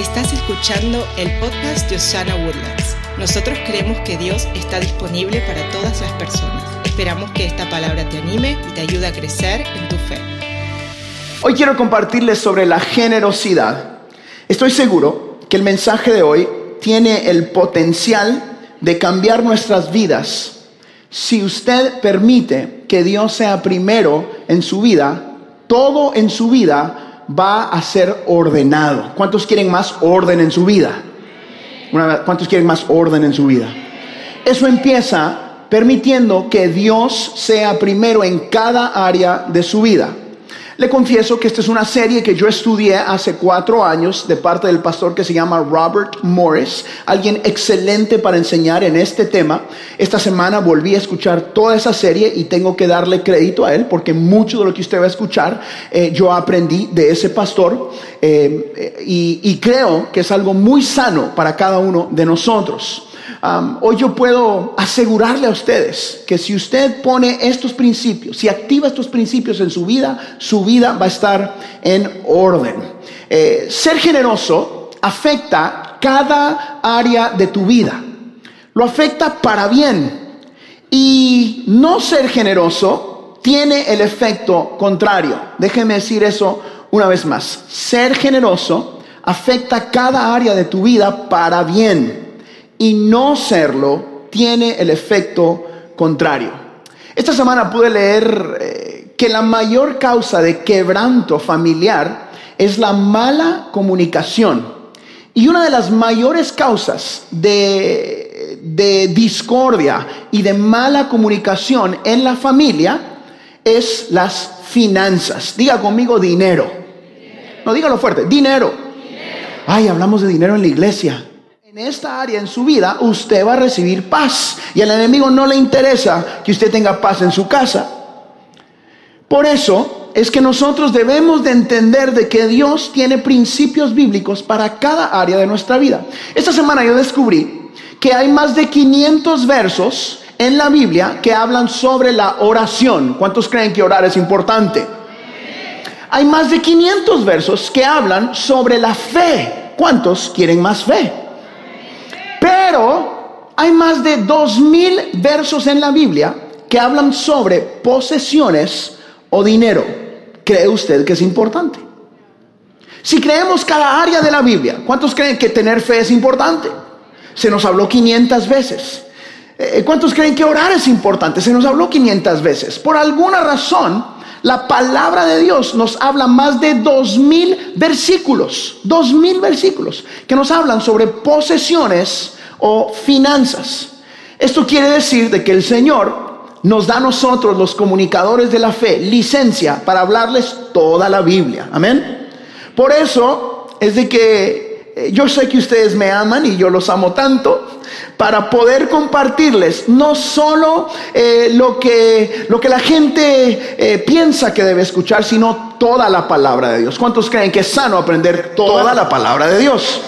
Estás escuchando el podcast de Osana Woodlands. Nosotros creemos que Dios está disponible para todas las personas. Esperamos que esta palabra te anime y te ayude a crecer en tu fe. Hoy quiero compartirles sobre la generosidad. Estoy seguro que el mensaje de hoy tiene el potencial de cambiar nuestras vidas si usted permite que Dios sea primero en su vida, todo en su vida va a ser ordenado. ¿Cuántos quieren más orden en su vida? ¿Cuántos quieren más orden en su vida? Eso empieza permitiendo que Dios sea primero en cada área de su vida. Le confieso que esta es una serie que yo estudié hace cuatro años de parte del pastor que se llama Robert Morris, alguien excelente para enseñar en este tema. Esta semana volví a escuchar toda esa serie y tengo que darle crédito a él porque mucho de lo que usted va a escuchar eh, yo aprendí de ese pastor eh, y, creo que es algo muy sano para cada uno de nosotros hoy yo puedo asegurarle a ustedes que si usted pone estos principios, si activa estos principios en su vida, su vida va a estar en orden. Eh, ser generoso afecta cada área de tu vida. Lo afecta para bien. Y no ser generoso tiene el efecto contrario. Déjeme decir eso una vez más. Ser generoso afecta cada área de tu vida para bien y no serlo tiene el efecto contrario. Esta semana pude leer eh, que la mayor causa de quebranto familiar es la mala comunicación. Y una de las mayores causas de, discordia y de mala comunicación en la familia es las finanzas. Diga conmigo dinero. No, dígalo fuerte, dinero. Ay, hablamos de dinero en la iglesia. En esta área en su vida usted va a recibir paz y al enemigo no le interesa que usted tenga paz en su casa. Por eso es que nosotros debemos de entender de que Dios tiene principios bíblicos para cada área de nuestra vida. Esta semana yo descubrí que hay más de 500 versos en la Biblia que hablan sobre la oración. ¿Cuántos creen que orar es importante? Hay más de 500 versos que hablan sobre la fe. ¿Cuántos quieren más fe? Pero hay más de dos mil versos en la Biblia que hablan sobre posesiones o dinero. ¿Cree usted que es importante? Si creemos cada área de la Biblia, ¿cuántos creen que tener fe es importante? Se nos habló 500 veces. Eh, ¿Cuántos creen que orar es importante? Se nos habló 500 veces. Por alguna razón, la palabra de Dios nos habla más de dos mil versículos, dos mil versículos que nos hablan sobre posesiones o finanzas. Esto quiere decir de que el Señor nos da a nosotros, los comunicadores de la fe, licencia para hablarles toda la Biblia. Amén. Por eso es de que eh, yo sé que ustedes me aman y yo los amo tanto para poder compartirles no solo eh, lo, que, lo que la gente eh, piensa que debe escuchar, sino toda la palabra de Dios. ¿Cuántos creen que es sano aprender toda la palabra de Dios?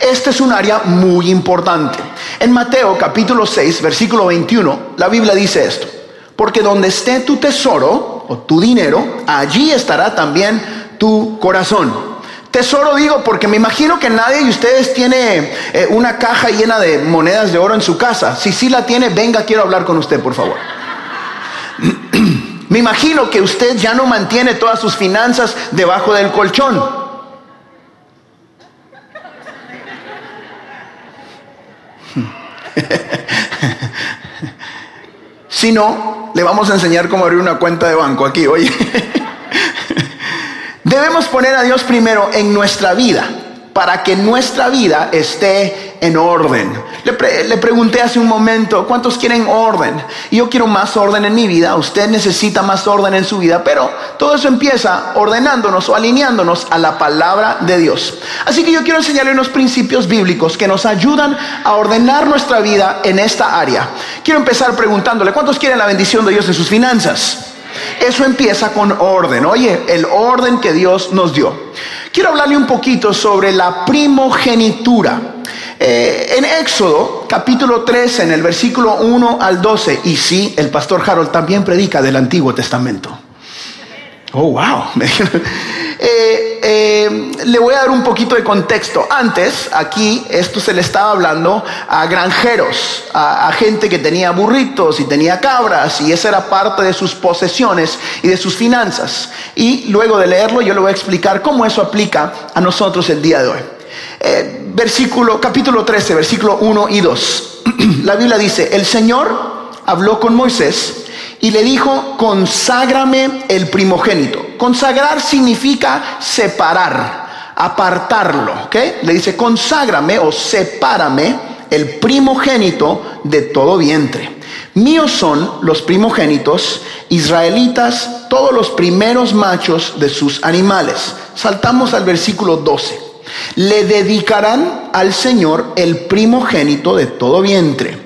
Este es un área muy importante. En Mateo capítulo 6, versículo 21, la Biblia dice esto. Porque donde esté tu tesoro o tu dinero, allí estará también tu corazón. Tesoro digo porque me imagino que nadie de ustedes tiene eh, una caja llena de monedas de oro en su casa. Si sí la tiene, venga, quiero hablar con usted, por favor. me imagino que usted ya no mantiene todas sus finanzas debajo del colchón. si no, le vamos a enseñar cómo abrir una cuenta de banco aquí, oye. Debemos poner a Dios primero en nuestra vida para que nuestra vida esté en orden. Le, pregunté hace un momento, ¿cuántos quieren orden? Yo quiero más orden en mi vida, usted necesita más orden en su vida, pero todo eso empieza ordenándonos o alineándonos a la palabra de Dios. Así que yo quiero enseñarle unos principios bíblicos que nos ayudan a ordenar nuestra vida en esta área. Quiero empezar preguntándole, ¿cuántos quieren la bendición de Dios en sus finanzas? Eso empieza con orden. Oye, el orden que Dios nos dio. Quiero hablarle un poquito sobre la primogenitura. Eh, en Éxodo capítulo 13, en el versículo 1 al 12, y sí, el pastor Harold también predica del Antiguo Testamento. Oh, wow. Eh, eh, le voy a dar un poquito de contexto. Antes, aquí, esto se le estaba hablando a granjeros, a, gente que tenía burritos y tenía cabras, y esa era parte de sus posesiones y de sus finanzas. Y luego de leerlo, yo le voy a explicar cómo eso aplica a nosotros el día de hoy. Eh, versículo, capítulo 13, versículo 1 y 2. La Biblia dice, el Señor habló con Moisés y le dijo, conságrame el primogénito. Consagrar significa separar, apartarlo, ¿ok? Le dice, conságrame o sepárame el primogénito de todo vientre. Míos son los primogénitos israelitas, todos los primeros machos de sus animales. Saltamos al versículo 12. Le dedicarán al Señor el primogénito de todo vientre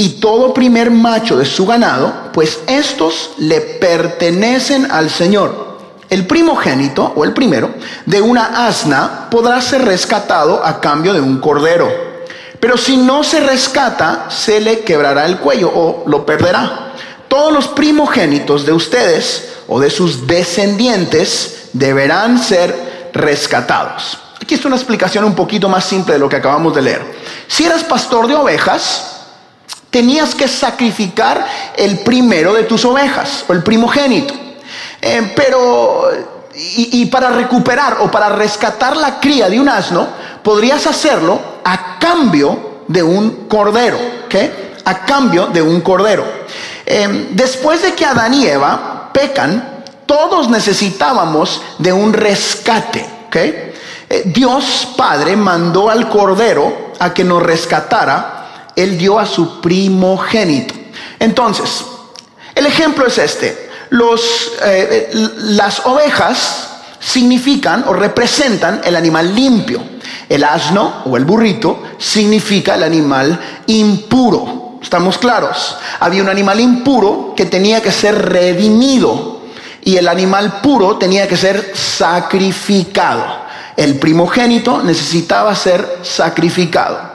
y todo primer macho de su ganado, pues estos le pertenecen al Señor. El primogénito o el primero de una asna podrá ser rescatado a cambio de un cordero. Pero si no se rescata, se le quebrará el cuello o lo perderá. Todos los primogénitos de ustedes o de sus descendientes deberán ser rescatados. Aquí está una explicación un poquito más simple de lo que acabamos de leer. Si eras pastor de ovejas, tenías que sacrificar el primero de tus ovejas o el primogénito. Eh, pero, y, para recuperar o para rescatar la cría de un asno, podrías hacerlo a cambio de un cordero, ¿ok? A cambio de un cordero. Eh, después de que Adán y Eva pecan, todos necesitábamos de un rescate, ¿ok? Eh, Dios Padre mandó al cordero a que nos rescatara él dio a su primogénito. Entonces, el ejemplo es este. Los, eh, las ovejas significan o representan el animal limpio. El asno o el burrito significa el animal impuro. ¿Estamos claros? Había un animal impuro que tenía que ser redimido y el animal puro tenía que ser sacrificado. El primogénito necesitaba ser sacrificado.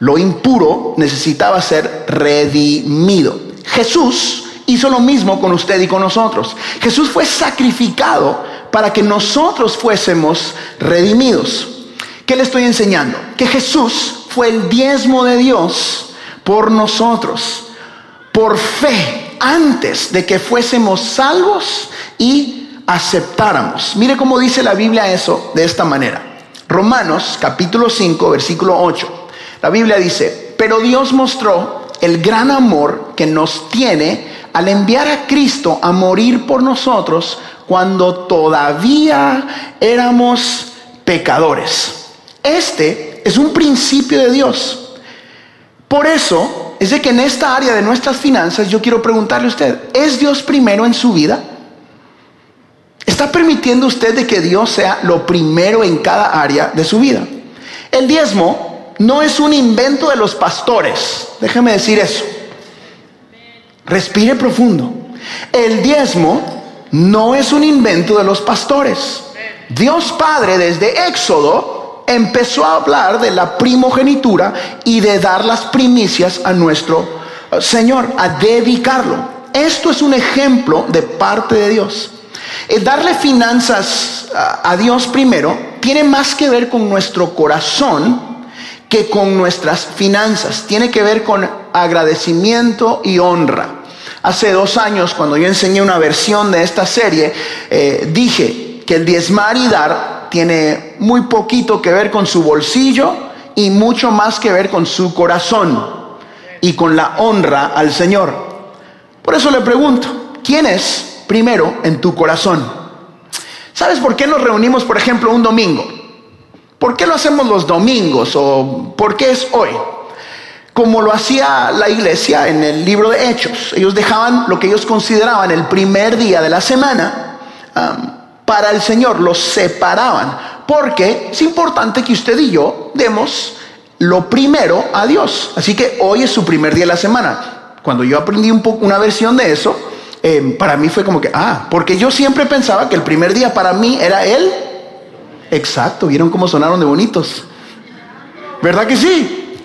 Lo impuro necesitaba ser redimido. Jesús hizo lo mismo con usted y con nosotros. Jesús fue sacrificado para que nosotros fuésemos redimidos. ¿Qué le estoy enseñando? Que Jesús fue el diezmo de Dios por nosotros, por fe, antes de que fuésemos salvos y aceptáramos. Mire cómo dice la Biblia eso de esta manera. Romanos capítulo 5, versículo 8. La Biblia dice, pero Dios mostró el gran amor que nos tiene al enviar a Cristo a morir por nosotros cuando todavía éramos pecadores. Este es un principio de Dios. Por eso es de que en esta área de nuestras finanzas yo quiero preguntarle a usted, ¿es Dios primero en su vida? ¿Está permitiendo usted de que Dios sea lo primero en cada área de su vida? El diezmo no es un invento de los pastores. Déjeme decir eso. Respire profundo. El diezmo no es un invento de los pastores. Dios Padre desde Éxodo empezó a hablar de la primogenitura y de dar las primicias a nuestro uh, Señor, a dedicarlo. Esto es un ejemplo de parte de Dios. El darle finanzas a Dios primero tiene más que ver con nuestro corazón que con nuestras finanzas. Tiene que ver con agradecimiento y honra. Hace dos años, cuando yo enseñé una versión de esta serie, eh, dije que el diezmar y dar tiene muy poquito que ver con su bolsillo y mucho más que ver con su corazón y con la honra al Señor. Por eso le pregunto, ¿quién es primero en tu corazón? ¿Sabes por qué nos reunimos, por ejemplo, un domingo? ¿Por qué lo hacemos los domingos o por qué es hoy? Como lo hacía la iglesia en el libro de Hechos. Ellos dejaban lo que ellos consideraban el primer día de la semana para el Señor, los separaban. Porque es importante que usted y yo demos lo primero a Dios. Así que hoy es su primer día de la semana. Cuando yo aprendí una versión de eso, eh, para mí fue como que, ah, porque yo siempre pensaba que el primer día para mí era él Exacto, ¿vieron cómo sonaron de bonitos? ¿Verdad que sí?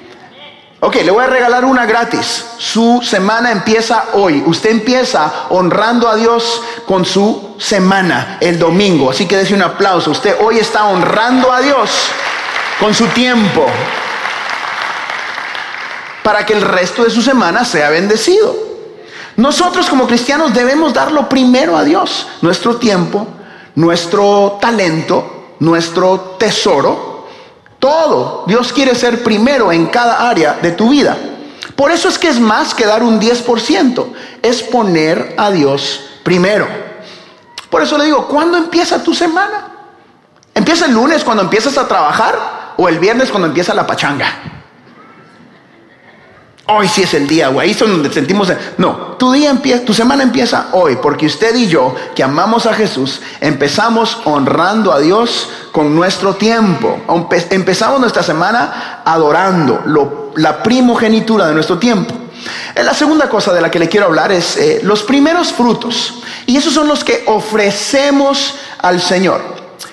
Ok, le voy a regalar una gratis. Su semana empieza hoy. Usted empieza honrando a Dios con su semana, el domingo. Así que dése un aplauso. Usted hoy está honrando a Dios con su tiempo para que el resto de su semana sea bendecido. Nosotros como cristianos debemos dar lo primero a Dios, nuestro tiempo, nuestro talento, nuestro tesoro, todo. Dios quiere ser primero en cada área de tu vida. Por eso es que es más que dar un 10%, es poner a Dios primero. Por eso le digo, ¿cuándo empieza tu semana? ¿Empieza el lunes cuando empiezas a trabajar o el viernes cuando empieza la pachanga? Hoy sí es el día, güey. Ahí es donde sentimos. No, tu día empieza, tu semana empieza hoy, porque usted y yo, que amamos a Jesús, empezamos honrando a Dios con nuestro tiempo. Empezamos nuestra semana adorando la primogenitura de nuestro tiempo. Eh, la segunda cosa de la que le quiero hablar es eh, los primeros frutos. Y esos son los que ofrecemos al Señor.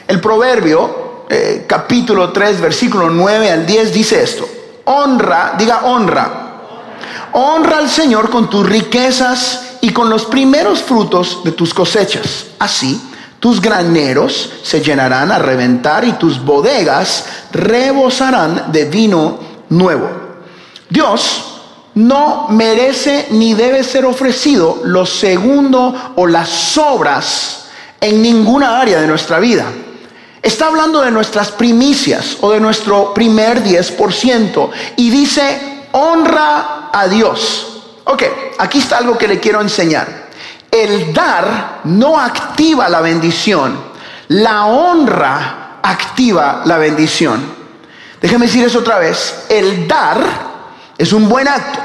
El proverbio, eh, capítulo 3, versículo 9 al 10, dice esto. Honra, diga honra Honra al Señor con tus riquezas y con los primeros frutos de tus cosechas. Así, tus graneros se llenarán a reventar y tus bodegas rebosarán de vino nuevo. Dios no merece ni debe ser ofrecido lo segundo o las sobras en ninguna área de nuestra vida. Está hablando de nuestras primicias o de nuestro primer 10% y dice, honra a Dios. Ok, aquí está algo que le quiero enseñar. El dar no activa la bendición, la honra activa la bendición. Déjeme decir eso otra vez. El dar es un buen acto,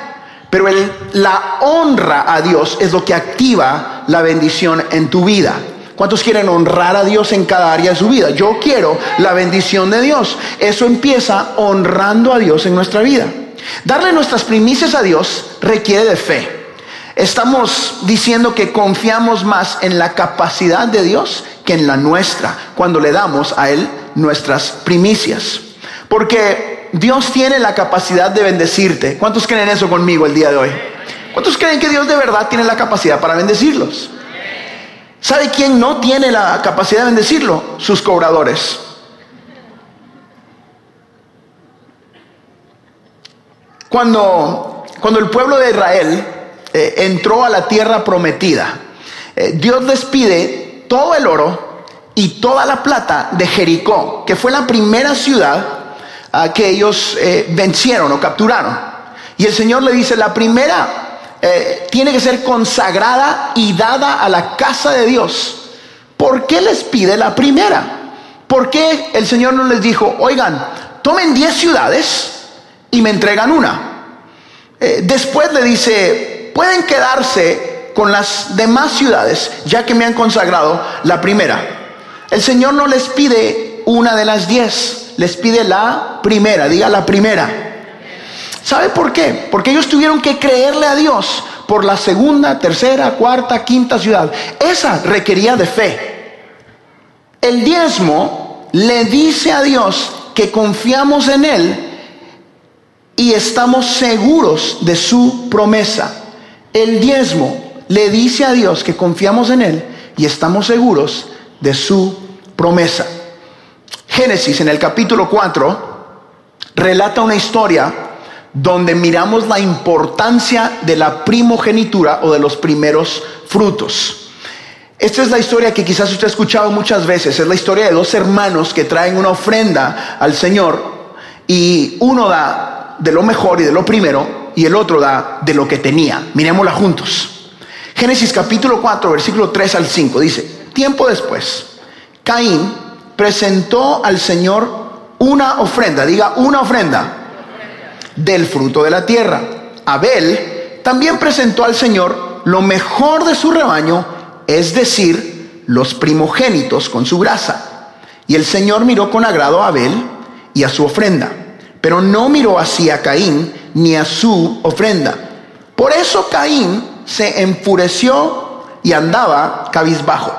pero el, la honra a Dios es lo que activa la bendición en tu vida. ¿Cuántos quieren honrar a Dios en cada área de su vida? Yo quiero la bendición de Dios. Eso empieza honrando a Dios en nuestra vida. Darle nuestras primicias a Dios requiere de fe. Estamos diciendo que confiamos más en la capacidad de Dios que en la nuestra cuando le damos a Él nuestras primicias. Porque Dios tiene la capacidad de bendecirte. ¿Cuántos creen eso conmigo el día de hoy? ¿Cuántos creen que Dios de verdad tiene la capacidad para bendecirlos? ¿Sabe quién no tiene la capacidad de bendecirlo? Sus cobradores. Cuando, cuando el pueblo de Israel eh, entró a la tierra prometida, eh, Dios les pide todo el oro y toda la plata de Jericó, que fue la primera ciudad ah, que ellos eh, vencieron o capturaron. Y el Señor le dice, la primera tiene que ser consagrada y dada a la casa de Dios. ¿Por qué les pide la primera? ¿Por qué el Señor no les dijo, oigan, tomen 10 ciudades? Y me entregan una. Eh, después le dice, pueden quedarse con las demás ciudades, ya que me han consagrado la primera. El Señor no les pide una de las diez, les pide la primera, diga la primera. ¿Sabe por qué? Porque ellos tuvieron que creerle a Dios por la segunda, tercera, cuarta, quinta ciudad. Esa requería de fe. El diezmo le dice a Dios que confiamos en Él y estamos seguros de su promesa. El diezmo le dice a Dios que confiamos en Él y estamos seguros de su promesa. Génesis en el capítulo 4 relata una historia donde miramos la importancia de la primogenitura o de los primeros frutos. Esta es la historia que quizás usted ha escuchado muchas veces. Es la historia de dos hermanos que traen una ofrenda al Señor y uno da de lo mejor y de lo primero, y el otro da de lo que tenía. Miremosla juntos. Génesis capítulo 4, versículo 3 al 5 dice, tiempo después, Caín presentó al Señor una ofrenda, diga una ofrenda, del fruto de la tierra. Abel también presentó al Señor lo mejor de su rebaño, es decir, los primogénitos con su grasa. Y el Señor miró con agrado a Abel y a su ofrenda pero no miró así a Caín ni a su ofrenda. Por eso Caín se enfureció y andaba cabizbajo.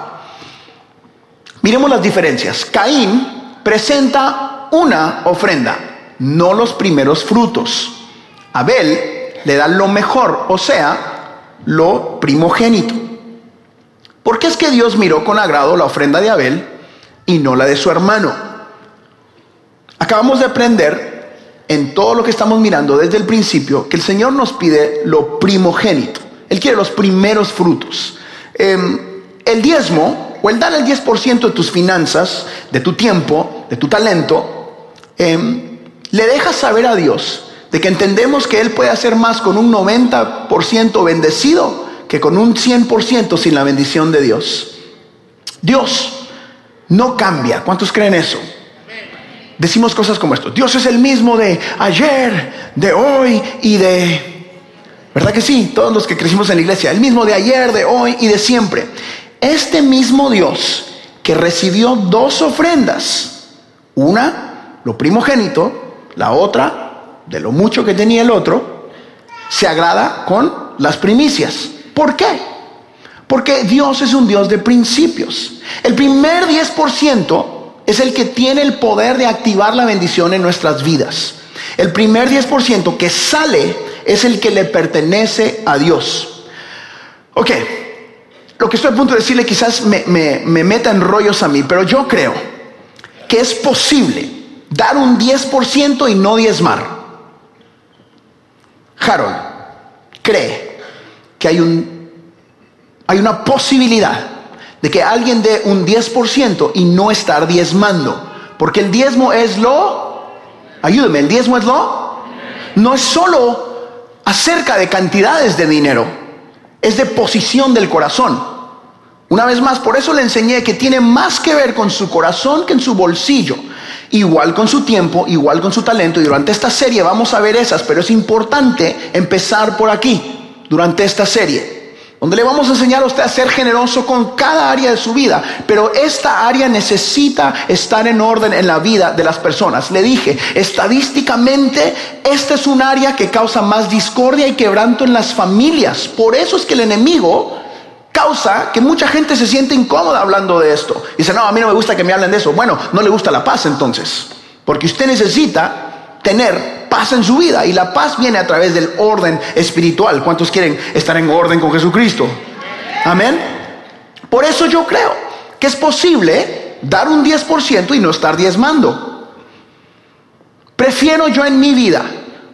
Miremos las diferencias. Caín presenta una ofrenda, no los primeros frutos. Abel le da lo mejor, o sea, lo primogénito. ¿Por qué es que Dios miró con agrado la ofrenda de Abel y no la de su hermano? Acabamos de aprender en todo lo que estamos mirando desde el principio que el Señor nos pide lo primogénito. Él quiere los primeros frutos. Em, el diezmo o el dar el 10% de tus finanzas, de tu tiempo, de tu talento, em, le dejas saber a Dios de que entendemos que Él puede hacer más con un 90% bendecido que con un 100% sin la bendición de Dios. Dios no cambia. ¿Cuántos creen eso? Decimos cosas como esto. Dios es el mismo de ayer, de hoy y de... ¿Verdad que sí? Todos los que crecimos en la iglesia. El mismo de ayer, de hoy y de siempre. Este mismo Dios que recibió dos ofrendas. Una, lo primogénito. La otra, de lo mucho que tenía el otro, se agrada con las primicias. ¿Por qué? Porque Dios es un Dios de principios. El primer 10% es el que tiene el poder de activar la bendición en nuestras vidas. El primer 10% que sale es el que le pertenece a Dios. Ok, lo que estoy a punto de decirle quizás me, me meta en rollos a mí, pero yo creo que es posible dar un 10% y no diezmar. Harold cree que hay, un, hay una posibilidad de que alguien dé un 10% y no estar diezmando. Porque el diezmo es lo, ayúdeme, el diezmo es lo, no es solo acerca de cantidades de dinero, es de posición del corazón. Una vez más, por eso le enseñé que tiene más que ver con su corazón que en su bolsillo igual con su tiempo, igual con su talento. Y durante esta serie vamos a ver esas, pero es importante empezar por aquí, durante esta serie, donde le vamos a enseñar a usted a ser generoso con cada área de su vida. Pero esta área necesita estar en orden en la vida de las personas. Le dije, estadísticamente, esta es un área que causa más discordia y quebranto en las familias. Por eso es que el enemigo causa que mucha gente se siente incómoda hablando de esto. Dice, no, a mí no me gusta que me hablen de eso. Bueno, no le gusta la paz entonces. Porque usted necesita tener paz en su vida y la paz viene a través del orden espiritual. ¿Cuántos quieren estar en orden con Jesucristo? Amén. Por eso yo creo que es posible dar un 10% y no estar diezmando. Prefiero yo en mi vida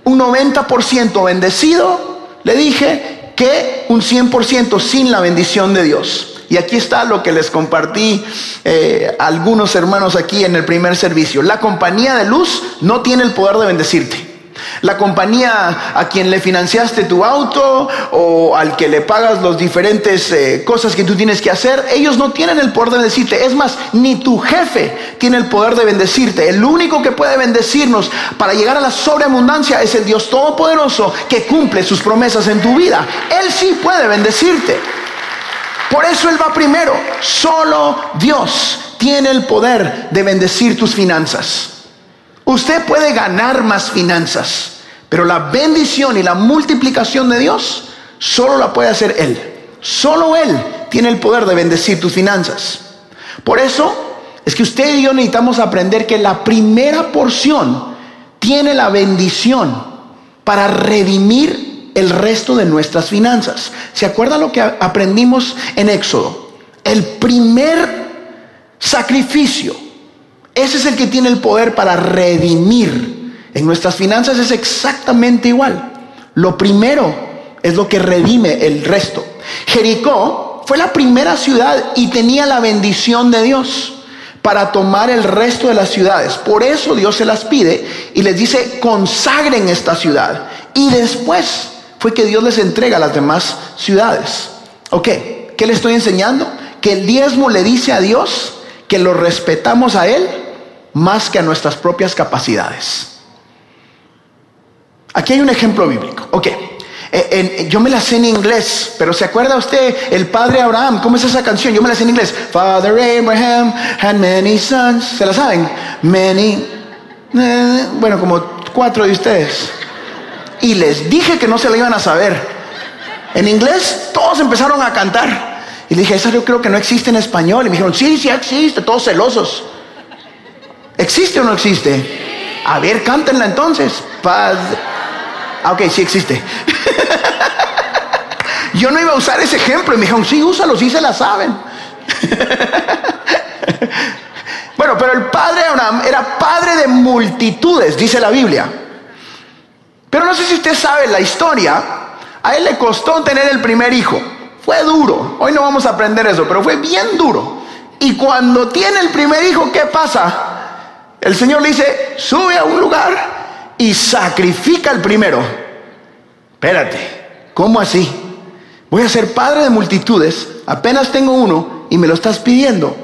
un 90% bendecido, le dije, que un 100% sin la bendición de Dios. Y aquí está lo que les compartí eh, algunos hermanos aquí en el primer servicio. La compañía de luz no tiene el poder de bendecirte. La compañía a quien le financiaste tu auto o al que le pagas las diferentes eh, cosas que tú tienes que hacer, ellos no tienen el poder de bendecirte. Es más, ni tu jefe tiene el poder de bendecirte. El único que puede bendecirnos para llegar a la sobreabundancia es el Dios Todopoderoso que cumple sus promesas en tu vida. Él sí puede bendecirte. Por eso Él va primero. Solo Dios tiene el poder de bendecir tus finanzas. Usted puede ganar más finanzas, pero la bendición y la multiplicación de Dios solo la puede hacer Él. Solo Él tiene el poder de bendecir tus finanzas. Por eso es que usted y yo necesitamos aprender que la primera porción tiene la bendición para redimir el resto de nuestras finanzas. ¿Se acuerda lo que aprendimos en Éxodo? El primer sacrificio ese es el que tiene el poder para redimir. En nuestras finanzas es exactamente igual. Lo primero es lo que redime el resto. Jericó fue la primera ciudad y tenía la bendición de Dios para tomar el resto de las ciudades. Por eso Dios se las pide y les dice, consagren esta ciudad. Y después fue que Dios les entrega a las demás ciudades. Ok, ¿qué le estoy enseñando? Que el diezmo le dice a Dios que lo respetamos a Él más que a nuestras propias capacidades. Aquí hay un ejemplo bíblico. Ok, eh, yo me la sé en inglés, pero ¿se acuerda usted el padre Abraham? ¿Cómo es esa canción? Yo me la sé en inglés. Father Abraham had many sons. ¿Se la saben? Many. Eh, bueno, como cuatro de ustedes. Y les dije que no se la iban a saber. En inglés todos empezaron a cantar. Y le dije, esa yo creo que no existe en español. Y me dijeron, sí, sí existe, todos celosos. ¿Existe o no existe? A ver, cántenla entonces. Paz. Ah, ok, sí existe. Yo no iba a usar ese ejemplo y me dijeron, sí, úsalo, sí se la saben. bueno, pero el padre Abraham era padre de multitudes, dice la Biblia. Pero no sé si usted sabe la historia. A él le costó tener el primer hijo. Fue duro. Hoy no vamos a aprender eso, pero fue bien duro. Y cuando tiene el primer hijo, ¿qué pasa? El Señor le dice, sube a un lugar y sacrifica el primero. Espérate, ¿cómo así? Voy a ser padre de multitudes, apenas tengo uno y me lo estás pidiendo.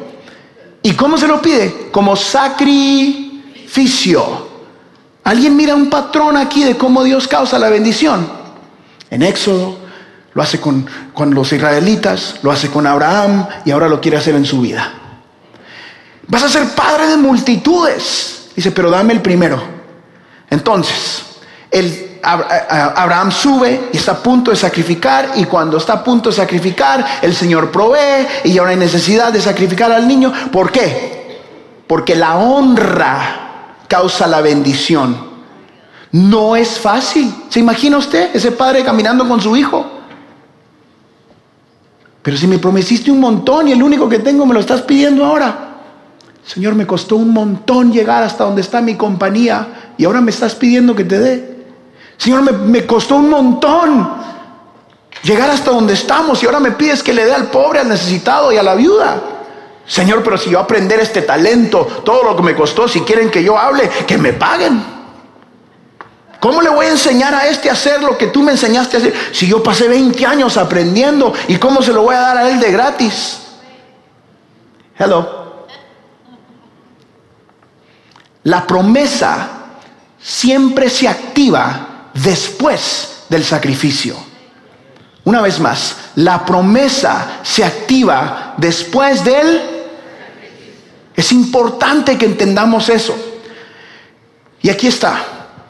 ¿Y cómo se lo pide? Como sacrificio. ¿Alguien mira un patrón aquí de cómo Dios causa la bendición? En Éxodo, lo hace con, con los israelitas, lo hace con Abraham y ahora lo quiere hacer en su vida. Vas a ser padre de multitudes. Dice, pero dame el primero. Entonces, el, Abraham sube y está a punto de sacrificar y cuando está a punto de sacrificar, el Señor provee y ahora hay necesidad de sacrificar al niño. ¿Por qué? Porque la honra causa la bendición. No es fácil. ¿Se imagina usted ese padre caminando con su hijo? Pero si me prometiste un montón y el único que tengo me lo estás pidiendo ahora. Señor, me costó un montón llegar hasta donde está mi compañía y ahora me estás pidiendo que te dé. Señor, me, costó un montón llegar hasta donde estamos y ahora me pides que le dé al pobre, al necesitado y a la viuda. Señor, pero si yo aprender este talento, todo lo que me costó, si quieren que yo hable, que me paguen. ¿Cómo le voy a enseñar a este a hacer lo que tú me enseñaste a hacer? Si yo pasé 20 años aprendiendo, ¿y cómo se lo voy a dar a él de gratis? Hello. La promesa siempre se activa después del sacrificio. Una vez más, la promesa se activa después del... Es importante que entendamos eso. Y aquí está.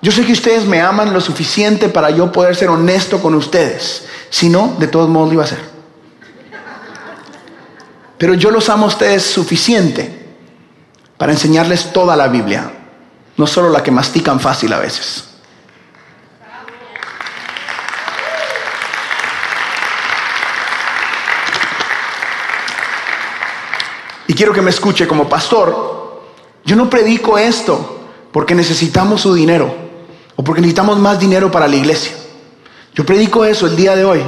Yo sé que ustedes me aman lo suficiente para yo poder ser honesto con ustedes. Si no, de todos modos lo iba a hacer. Pero yo los amo a ustedes suficiente para enseñarles toda la Biblia, no solo la que mastican fácil a veces. Y quiero que me escuche como pastor, yo no predico esto porque necesitamos su dinero o porque necesitamos más dinero para la iglesia. Yo predico eso el día de hoy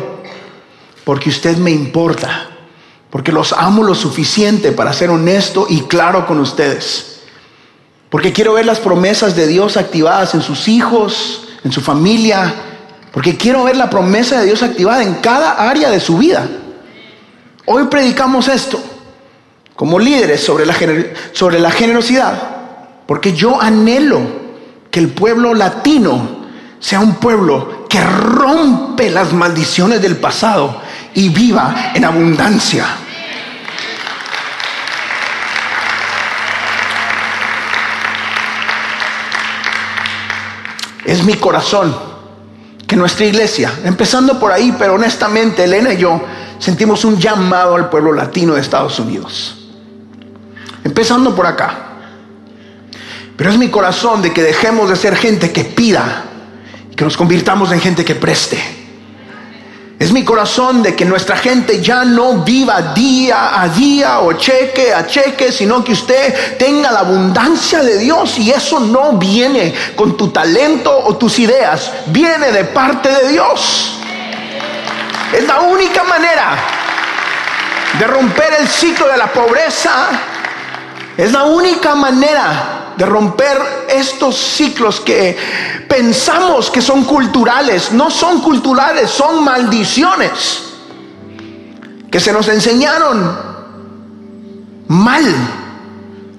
porque usted me importa porque los amo lo suficiente para ser honesto y claro con ustedes. Porque quiero ver las promesas de Dios activadas en sus hijos, en su familia. Porque quiero ver la promesa de Dios activada en cada área de su vida. Hoy predicamos esto como líderes sobre la, sobre la generosidad. Porque yo anhelo que el pueblo latino sea un pueblo que rompe las maldiciones del pasado y viva en abundancia. Es mi corazón que nuestra iglesia, empezando por ahí, pero honestamente Elena y yo sentimos un llamado al pueblo latino de Estados Unidos. Empezando por acá. Pero es mi corazón de que dejemos de ser gente que pida y que nos convirtamos en gente que preste. Es mi corazón de que nuestra gente ya no viva día a día o cheque a cheque, sino que usted tenga la abundancia de Dios y eso no viene con tu talento o tus ideas, viene de parte de Dios. Es la única manera de romper el ciclo de la pobreza. Es la única manera de romper estos ciclos que pensamos que son culturales. No son culturales, son maldiciones que se nos enseñaron mal.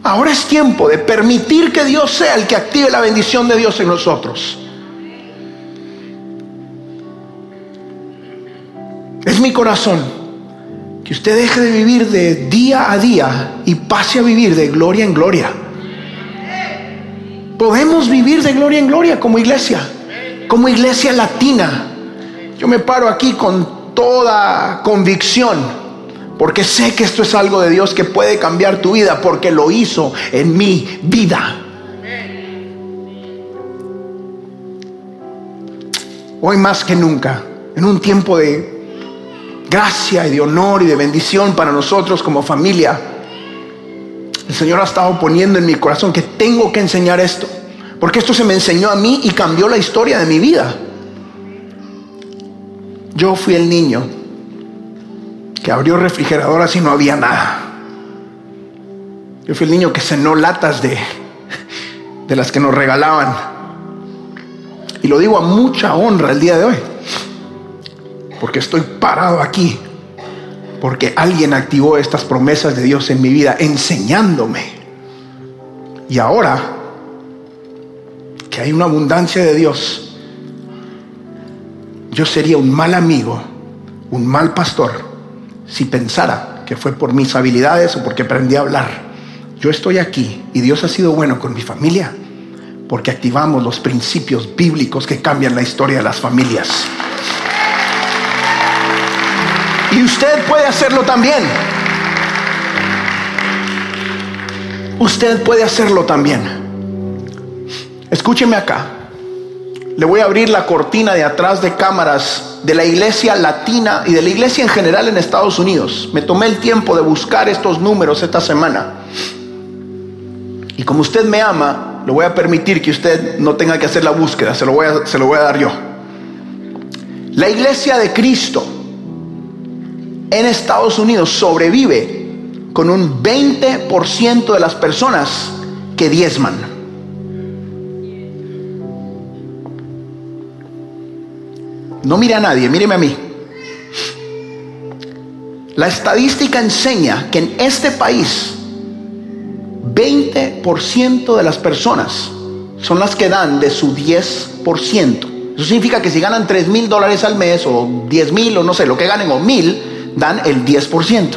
Ahora es tiempo de permitir que Dios sea el que active la bendición de Dios en nosotros. Es mi corazón usted deje de vivir de día a día y pase a vivir de gloria en gloria. Podemos vivir de gloria en gloria como iglesia, como iglesia latina. Yo me paro aquí con toda convicción, porque sé que esto es algo de Dios que puede cambiar tu vida, porque lo hizo en mi vida. Hoy más que nunca, en un tiempo de, gracia y de honor y de bendición para nosotros como familia. El Señor ha estado poniendo en mi corazón que tengo que enseñar esto, porque esto se me enseñó a mí y cambió la historia de mi vida. Yo fui el niño que abrió refrigeradoras y no había nada. Yo fui el niño que cenó latas de, de las que nos regalaban. Y lo digo a mucha honra el día de hoy. Porque estoy parado aquí. Porque alguien activó estas promesas de Dios en mi vida enseñándome. Y ahora que hay una abundancia de Dios, yo sería un mal amigo, un mal pastor, si pensara que fue por mis habilidades o porque aprendí a hablar. Yo estoy aquí y Dios ha sido bueno con mi familia porque activamos los principios bíblicos que cambian la historia de las familias. Y usted puede hacerlo también. Usted puede hacerlo también. Escúcheme acá. Le voy a abrir la cortina de atrás de cámaras de la iglesia latina y de la iglesia en general en Estados Unidos. Me tomé el tiempo de buscar estos números esta semana. Y como usted me ama, le voy a permitir que usted no tenga que hacer la búsqueda, se lo voy a, se lo voy a dar yo. La iglesia de Cristo en Estados Unidos sobrevive con un 20% de las personas que diezman. No mire a nadie, míreme a mí. La estadística enseña que en este país 20% de las personas son las que dan de su 10%. Eso significa que si ganan 3 mil dólares al mes o 10 mil o no sé, lo que ganen o mil, dan el 10%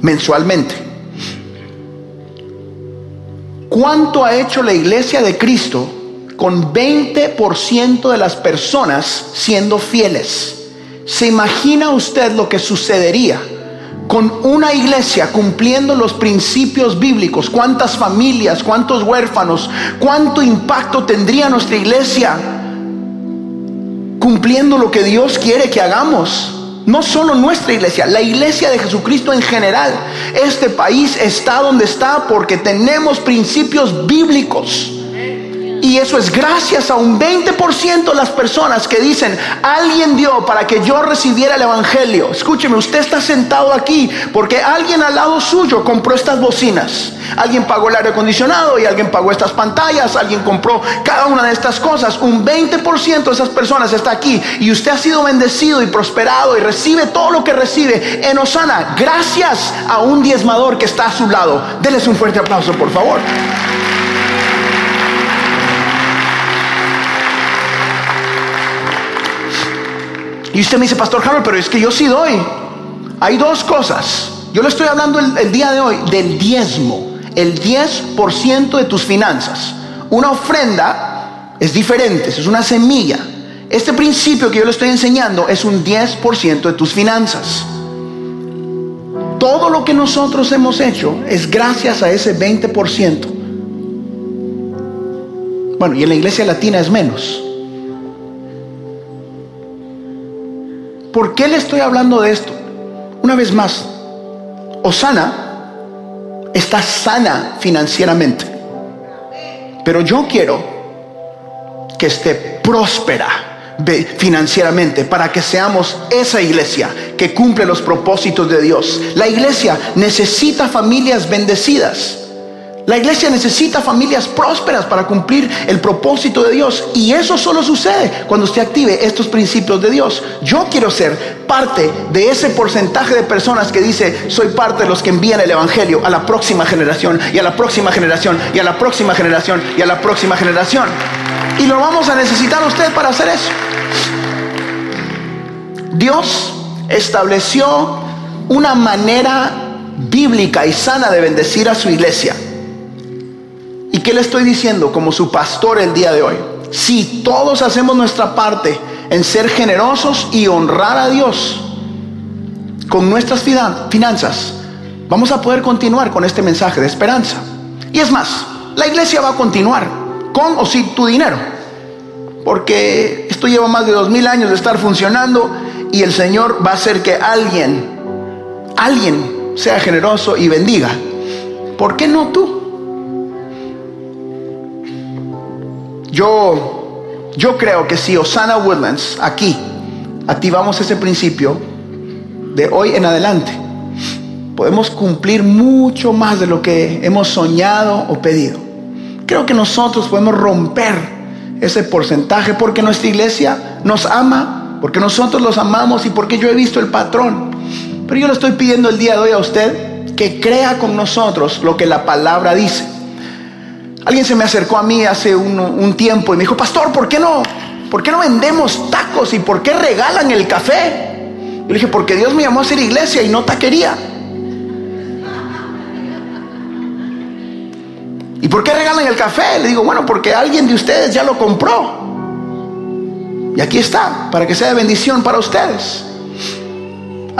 mensualmente. ¿Cuánto ha hecho la iglesia de Cristo con 20% de las personas siendo fieles? ¿Se imagina usted lo que sucedería? con una iglesia cumpliendo los principios bíblicos, cuántas familias, cuántos huérfanos, cuánto impacto tendría nuestra iglesia cumpliendo lo que Dios quiere que hagamos. No solo nuestra iglesia, la iglesia de Jesucristo en general. Este país está donde está porque tenemos principios bíblicos. Y eso es gracias a un 20% de las personas que dicen, alguien dio para que yo recibiera el Evangelio. Escúcheme, usted está sentado aquí porque alguien al lado suyo compró estas bocinas. Alguien pagó el aire acondicionado y alguien pagó estas pantallas, alguien compró cada una de estas cosas. Un 20% de esas personas está aquí y usted ha sido bendecido y prosperado y recibe todo lo que recibe en Osana gracias a un diezmador que está a su lado. Denles un fuerte aplauso, por favor. Y usted me dice, Pastor Harold, pero es que yo sí doy. Hay dos cosas. Yo le estoy hablando el, día de hoy del diezmo, el 10% de tus finanzas. Una ofrenda es diferente, es una semilla. Este principio que yo le estoy enseñando es un 10% de tus finanzas. Todo lo que nosotros hemos hecho es gracias a ese 20%. Bueno, y en la iglesia latina es menos. ¿Por qué le estoy hablando de esto? Una vez más, Osana está sana financieramente, pero yo quiero que esté próspera financieramente para que seamos esa iglesia que cumple los propósitos de Dios. La iglesia necesita familias bendecidas. La iglesia necesita familias prósperas para cumplir el propósito de Dios. Y eso solo sucede cuando usted active estos principios de Dios. Yo quiero ser parte de ese porcentaje de personas que dice, soy parte de los que envían el Evangelio a la próxima generación y a la próxima generación y a la próxima generación y a la próxima generación. Y lo vamos a necesitar usted para hacer eso. Dios estableció una manera bíblica y sana de bendecir a su iglesia. ¿Y qué le estoy diciendo como su pastor el día de hoy? Si todos hacemos nuestra parte en ser generosos y honrar a Dios con nuestras finanzas, vamos a poder continuar con este mensaje de esperanza. Y es más, la iglesia va a continuar con o sin tu dinero. Porque esto lleva más de dos mil años de estar funcionando y el Señor va a hacer que alguien, alguien sea generoso y bendiga. ¿Por qué no tú? Yo, yo creo que si Osana Woodlands aquí activamos ese principio de hoy en adelante, podemos cumplir mucho más de lo que hemos soñado o pedido. Creo que nosotros podemos romper ese porcentaje porque nuestra iglesia nos ama, porque nosotros los amamos y porque yo he visto el patrón. Pero yo le estoy pidiendo el día de hoy a usted que crea con nosotros lo que la palabra dice. Alguien se me acercó a mí hace un, tiempo y me dijo, pastor, ¿por qué no? ¿Por qué no vendemos tacos y por qué regalan el café? Yo le dije, porque Dios me llamó a ser iglesia y no taquería. ¿Y por qué regalan el café? Le digo, bueno, porque alguien de ustedes ya lo compró. Y aquí está, para que sea de bendición para ustedes.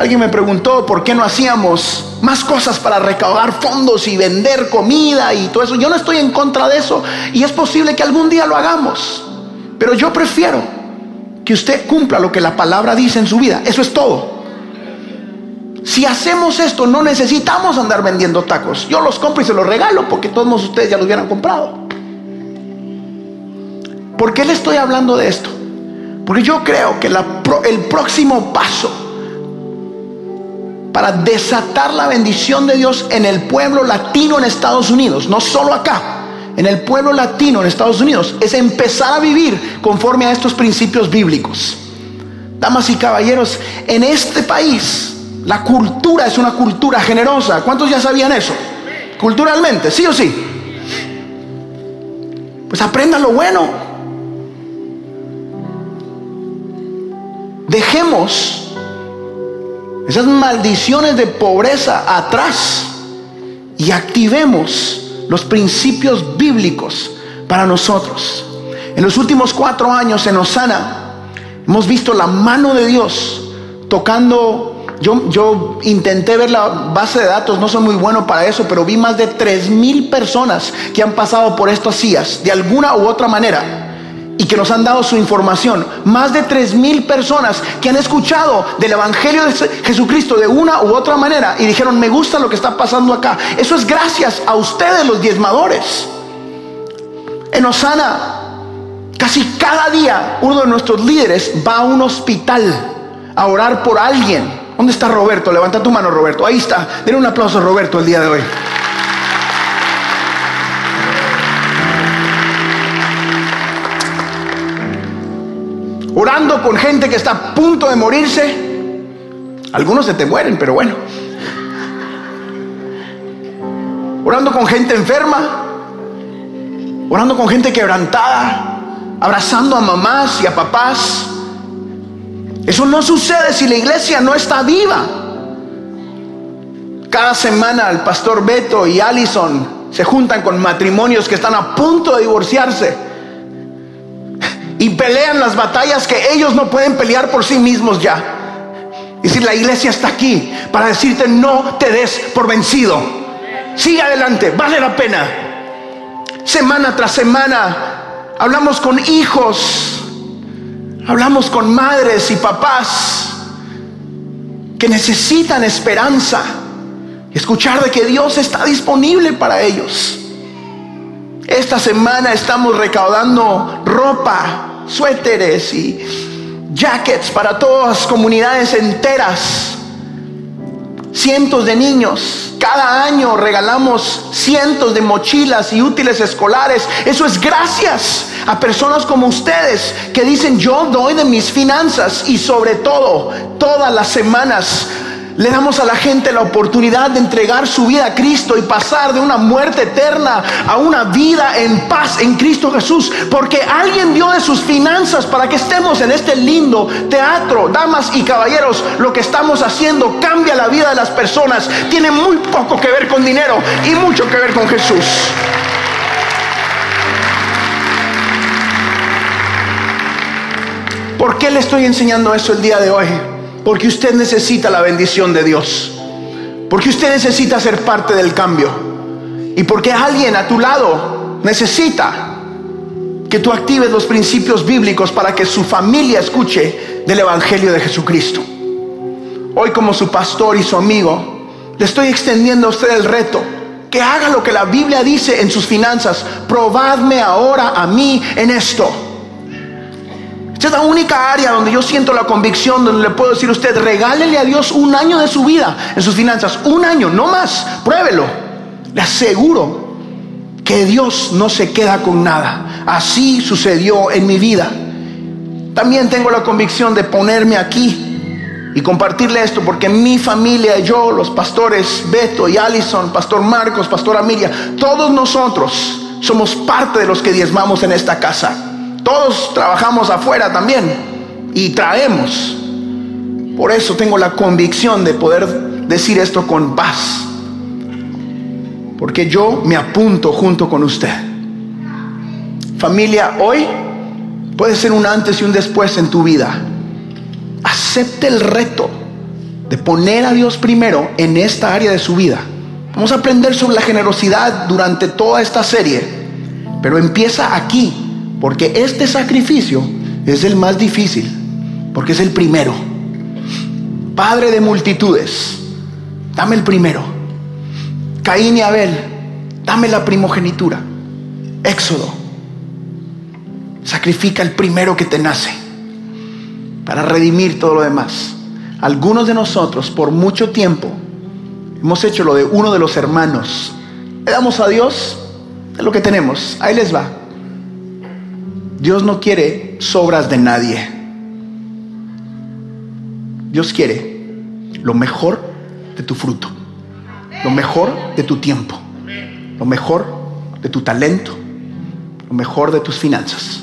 Alguien me preguntó por qué no hacíamos más cosas para recaudar fondos y vender comida y todo eso. Yo no estoy en contra de eso y es posible que algún día lo hagamos. Pero yo prefiero que usted cumpla lo que la palabra dice en su vida. Eso es todo. Si hacemos esto, no necesitamos andar vendiendo tacos. Yo los compro y se los regalo porque todos ustedes ya los hubieran comprado. ¿Por qué le estoy hablando de esto? Porque yo creo que el próximo paso para desatar la bendición de Dios en el pueblo latino en Estados Unidos, no solo acá, en el pueblo latino en Estados Unidos, es empezar a vivir conforme a estos principios bíblicos. Damas y caballeros, en este país la cultura es una cultura generosa. ¿Cuántos ya sabían eso? Culturalmente, sí o sí. Pues aprenda lo bueno. Dejemos esas maldiciones de pobreza atrás. Y activemos los principios bíblicos para nosotros. En los últimos cuatro años en Osana hemos visto la mano de Dios tocando. Yo, intenté ver la base de datos, no soy muy bueno para eso, pero vi más de tres mil personas que han pasado por estas sillas de alguna u otra manera y que nos han dado su información. Más de tres mil personas que han escuchado del Evangelio de Jesucristo de una u otra manera y dijeron, me gusta lo que está pasando acá. Eso es gracias a ustedes los diezmadores. En Osana, casi cada día uno de nuestros líderes va a un hospital a orar por alguien ¿Dónde está Roberto? Levanta tu mano, Roberto. Ahí está. Denle un aplauso a Roberto el día de hoy. Orando con gente que está a punto de morirse. Algunos se te mueren, pero bueno. Orando con gente enferma. Orando con gente quebrantada. Abrazando a mamás y a papás eso no sucede si la iglesia no está viva. Cada semana el pastor Beto y Allison se juntan con matrimonios que están a punto de divorciarse y pelean las batallas que ellos no pueden pelear por sí mismos ya. Y si la iglesia está aquí para decirte no te des por vencido. Sigue adelante, vale la pena. Semana tras semana hablamos con hijos Hablamos con madres y papás que necesitan esperanza y escuchar de que Dios está disponible para ellos. Esta semana estamos recaudando ropa, suéteres y jackets para todas las comunidades enteras. Cientos de niños. Cada año regalamos cientos de mochilas y útiles escolares. Eso es gracias a personas como ustedes que dicen yo doy de mis finanzas y sobre todo todas las semanas le damos a la gente la oportunidad de entregar su vida a Cristo y pasar de una muerte eterna a una vida en paz en Cristo Jesús. Porque alguien dio de sus finanzas para que estemos en este lindo teatro. Damas y caballeros, lo que estamos haciendo cambia la vida de las personas. Tiene muy poco que ver con dinero y mucho que ver con Jesús. ¿Por qué le estoy enseñando eso el día de hoy? Porque usted necesita la bendición de Dios. Porque usted necesita ser parte del cambio. Y porque alguien a tu lado necesita que tú actives los principios bíblicos para que su familia escuche del Evangelio de Jesucristo. Hoy como su pastor y su amigo, le estoy extendiendo a usted el reto que haga lo que la Biblia dice en sus finanzas. Probadme ahora a mí en esto. Esta es la única área donde yo siento la convicción, donde le puedo decir a usted, regálele a Dios un año de su vida en sus finanzas. Un año, no más. Pruébelo. Le aseguro que Dios no se queda con nada. Así sucedió en mi vida. También tengo la convicción de ponerme aquí y compartirle esto porque mi familia, yo, los pastores Beto y Allison, pastor Marcos, pastor Amilia, todos nosotros somos parte de los que diezmamos en esta casa. Todos trabajamos afuera también y traemos. Por eso tengo la convicción de poder decir esto con paz. Porque yo me apunto junto con usted. Familia, hoy puede ser un antes y un después en tu vida acepte el reto de poner a Dios primero en esta área de su vida. Vamos a aprender sobre la generosidad durante toda esta serie, pero empieza aquí, porque este sacrificio es el más difícil, porque es el primero. Padre de multitudes, dame el primero. Caín y Abel, dame la primogenitura. Éxodo, sacrifica el primero que te nace para redimir todo lo demás. Algunos de nosotros por mucho tiempo hemos hecho lo de uno de los hermanos. Le damos a Dios lo que tenemos. Ahí les va. Dios no quiere sobras de nadie. Dios quiere lo mejor de tu fruto, lo mejor de tu tiempo, lo mejor de tu talento, lo mejor de tus finanzas.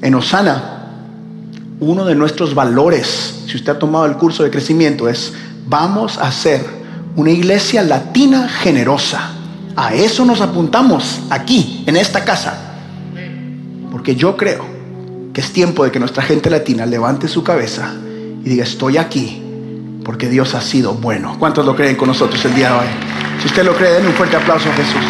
En Osana uno de nuestros valores, si usted ha tomado el curso de crecimiento, es vamos a ser una iglesia latina generosa. A eso nos apuntamos aquí, en esta casa. Porque yo creo que es tiempo de que nuestra gente latina levante su cabeza y diga, estoy aquí porque Dios ha sido bueno. ¿Cuántos lo creen con nosotros el día de hoy? Si usted lo cree, denle un fuerte aplauso a Jesús.